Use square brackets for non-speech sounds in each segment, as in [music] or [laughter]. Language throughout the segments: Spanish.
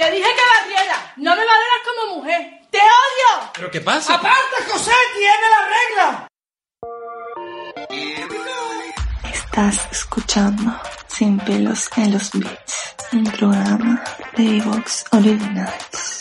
Te dije que barriera. No me valoras como mujer. ¡Te odio! ¿Pero qué pasa? ¡Aparte, José! ¡Tiene la regla! Estás escuchando Sin pelos en los beats, un programa de Evox Originals.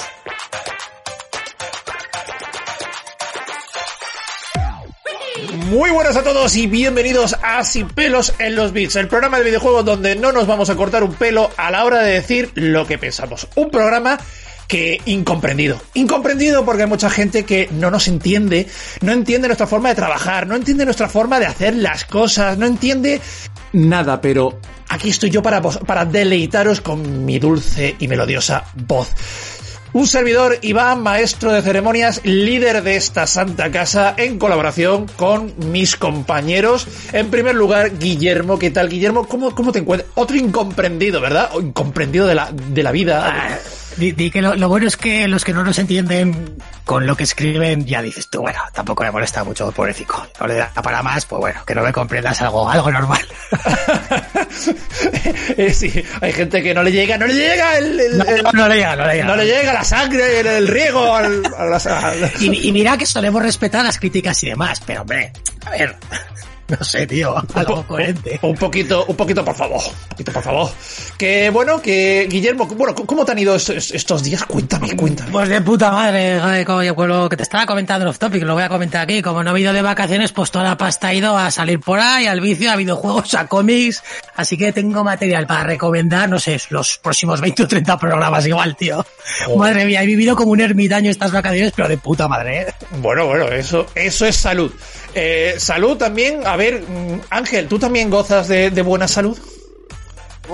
Muy buenas a todos y bienvenidos a Sin pelos en los beats, el programa de videojuegos donde no nos vamos a cortar un pelo a la hora de decir lo que pensamos. Un programa que incomprendido. Incomprendido porque hay mucha gente que no nos entiende, no entiende nuestra forma de trabajar, no entiende nuestra forma de hacer las cosas, no entiende nada, pero aquí estoy yo para, vos- para deleitaros con mi dulce y melodiosa voz. Un servidor, Iván, maestro de ceremonias, líder de esta santa casa, en colaboración con mis compañeros. En primer lugar, Guillermo. ¿Qué tal, Guillermo? ¿Cómo, cómo te encuentras? Otro incomprendido, ¿verdad? O incomprendido de la, de la vida. Di, di que lo, lo bueno es que los que no nos entienden con lo que escriben, ya dices tú, bueno, tampoco me molesta mucho, pobrecito. No le da para más, pues bueno, que no me comprendas algo, algo normal. [laughs] Eh, [laughs] sí, hay gente que no le llega, no le llega el, el- No, el- no, no le llega, no le llega. no le llega la sangre, el, el riego al, y mira que solemos respetar las críticas y demás, pero hombre, a ver, [laughs] no sé, tío, algo coherente. Un poquito, un poquito, por favor. Un poquito, por favor. Que bueno, que Guillermo, bueno, ¿cómo te han ido estos, estos días? Cuéntame, cuéntame. Pues de puta madre, joder, como yo, pues lo que te estaba comentando en off topic, lo voy a comentar aquí. Como no he ido de vacaciones, pues toda la pasta ha ido a salir por ahí, al vicio, a videojuegos, a cómics. Así que tengo material para recomendar, no sé, los próximos 20 o 30 programas igual, tío. Madre mía, he vivido como un ermitaño estas vacaciones, pero de puta madre, ¿eh? Bueno, bueno, eso, eso es salud. Eh, salud también, a ver, mm, Ángel, ¿tú también gozas de, de buena salud?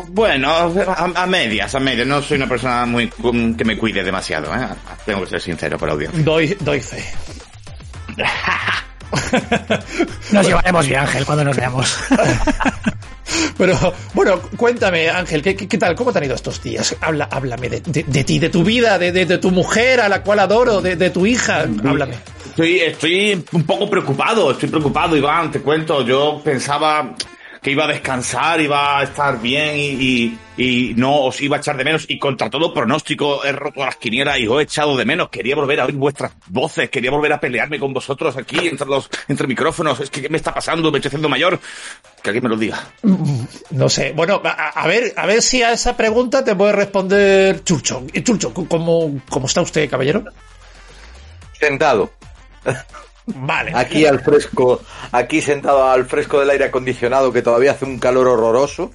Bueno, a, a medias, a medias. No soy una persona muy que me cuide demasiado, ¿eh? Tengo que ser sincero por la audiencia. Doy, doy fe. [laughs] Nos llevaremos bien, Ángel, cuando nos veamos. [laughs] Pero, bueno, cuéntame, Ángel, ¿qué, qué, qué tal? ¿Cómo te han ido estos días? Habla, háblame de, de- de ti, de tu vida, de, de- de tu mujer a la cual adoro, de, de tu hija. Háblame. Estoy, estoy un poco preocupado, estoy preocupado, Iván, te cuento. Yo pensaba que iba a descansar, iba a estar bien y, y, y no os iba a echar de menos. Y contra todo pronóstico he roto las quinielas y os he echado de menos. Quería volver a oír vuestras voces, quería volver a pelearme con vosotros aquí entre los entre micrófonos. Es que ¿qué me está pasando? Me estoy haciendo mayor. Que alguien me lo diga. No sé. Bueno, a, a ver, a ver si a esa pregunta te puede responder Chucho. Eh, Chucho, ¿cómo, cómo está usted, caballero? Sentado. [laughs] Vale. Aquí al fresco, aquí sentado al fresco del aire acondicionado que todavía hace un calor horroroso.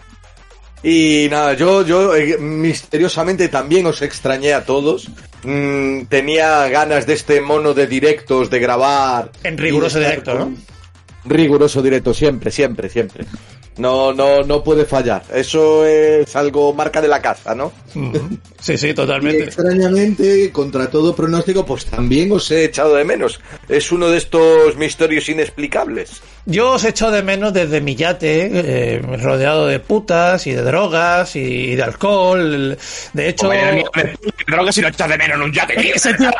Y nada, yo, yo eh, misteriosamente también os extrañé a todos. Mm, tenía ganas de este mono de directos, de grabar. En riguroso directo, ¿no? Riguroso directo, siempre, siempre, siempre. No, no, no puede fallar. Eso es algo marca de la casa, ¿no? Sí, sí, Y totalmente. extrañamente, contra todo pronóstico, pues también os he echado de menos. Es uno de estos misterios inexplicables. Yo os echo de menos desde mi yate, eh, rodeado de putas y de drogas y de alcohol. De hecho, Creo que si no echas de menos en un yate. tío. Ese tío,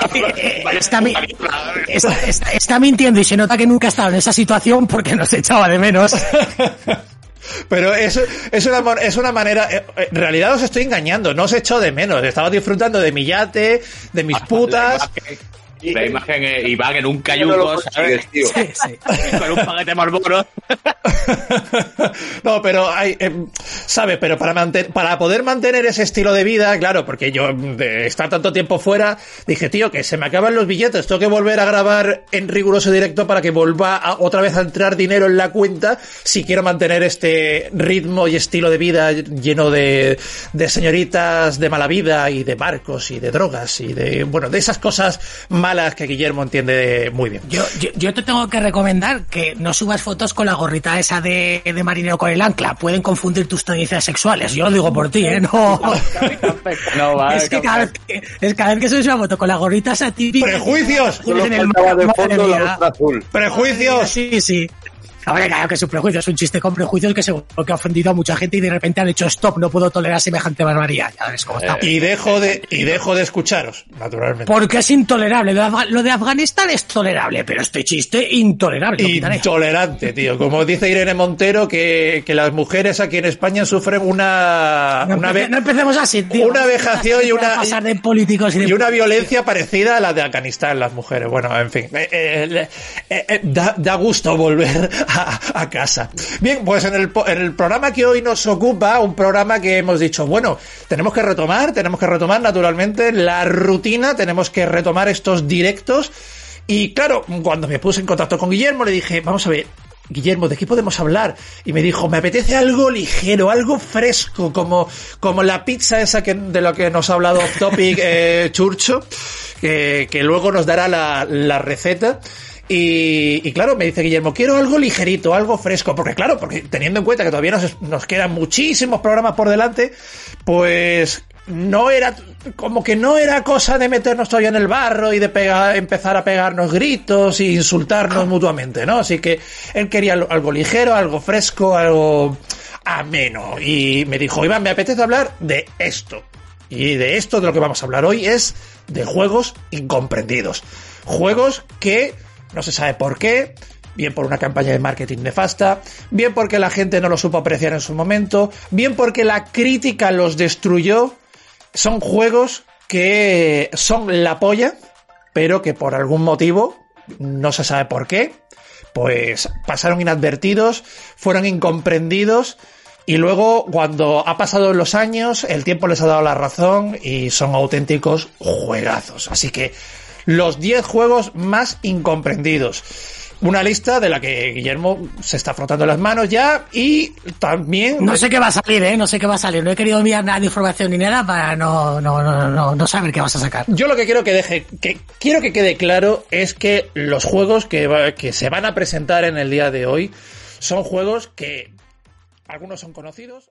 está, mi- [laughs] está, está- está mintiendo y se nota que nunca ha estado en esa situación porque nos echaba de menos. [laughs] pero es, es, una, es una manera. eh, En realidad os estoy engañando, no os echo de menos. Estaba disfrutando de mi yate, de mis putas. La imagen es Iván en un No cayuco. Sí, sí. Con un paquete Marlboro. [laughs] no, pero hay, eh, ¿sabes? Pero para, manten- para poder mantener ese estilo de vida, claro, porque yo de estar tanto tiempo fuera, dije, tío, que se me acaban los billetes, tengo que volver a grabar en riguroso directo para que vuelva a- otra vez a entrar dinero en la cuenta si quiero mantener este ritmo y estilo de vida lleno de, de señoritas de mala vida y de barcos y de drogas y de, bueno, de esas cosas malas que Guillermo entiende muy bien. Yo, yo, yo te tengo que recomendar que no subas fotos con la gorrita esa de, de marinero con el ancla. Pueden confundir tus tendencias sexuales. Yo lo digo por ti, ¿eh? No. [laughs] No, vale, es que cada vez que, es cada vez que subes una foto con la gorrita esa típica. ¡Prejuicios! En el faltaba de mar, fondo la azul. ¡Prejuicios! Sí, sí. Ahora, claro que es un prejuicio, es un chiste con prejuicios que seguro que ha ofendido a mucha gente y de repente han hecho stop, no puedo tolerar semejante barbaridad. Ya ves cómo está. Y dejo de, y dejo de escucharos, naturalmente. Porque es intolerable. Lo de, Afga- lo de Afganistán es tolerable, pero este chiste intolerable. Intolerante, tío. Como dice Irene Montero, que, que las mujeres aquí en España sufren una, No, una, no empecemos así, tío. una vejación y No una- pasar de políticos y de y una violencia parecida a la de Afganistán, las mujeres. Bueno, en fin. Eh, eh, eh, eh, da, da gusto volver [laughs] a, casa. Bien, pues en el, en el programa que hoy nos ocupa, un programa que hemos dicho, bueno, tenemos que retomar, tenemos que retomar naturalmente la rutina, tenemos que retomar estos directos. Y claro, cuando me puse en contacto con Guillermo, le dije, vamos a ver, Guillermo, ¿de qué podemos hablar? Y me dijo, me apetece algo ligero, algo fresco, como, como la pizza esa que, de lo que nos ha hablado Off Topic [laughs] eh, Churcho, que, que luego nos dará la, la receta. Y, y claro, me dice Guillermo, quiero algo ligerito, algo fresco, porque claro, porque teniendo en cuenta que todavía nos, nos quedan muchísimos programas por delante, pues no era como que no era cosa de meternos todavía en el barro y de pegar, empezar a pegarnos gritos e insultarnos mutuamente, ¿no? Así que él quería algo, algo ligero, algo fresco, algo ameno. Y me dijo, Iván, me apetece hablar de esto. Y de esto de lo que vamos a hablar hoy es de juegos incomprendidos. Juegos que no se sabe por qué, bien por una campaña de marketing nefasta, bien porque la gente no lo supo apreciar en su momento, bien porque la crítica los destruyó. Son juegos que son la polla, pero que por algún motivo, no se sabe por qué, pues pasaron inadvertidos, fueron incomprendidos y luego cuando ha pasado los años, el tiempo les ha dado la razón y son auténticos juegazos. Así que los 10 juegos más incomprendidos. Una lista de la que Guillermo se está frotando las manos ya y también... No sé qué va a salir, ¿eh? No sé qué va a salir. No he querido enviar nada de información ni nada para no, no, no, no, no saber qué vas a sacar. Yo lo que quiero que deje, que quiero que quede claro es que los juegos que, va- que se van a presentar en el día de hoy son juegos que algunos son conocidos,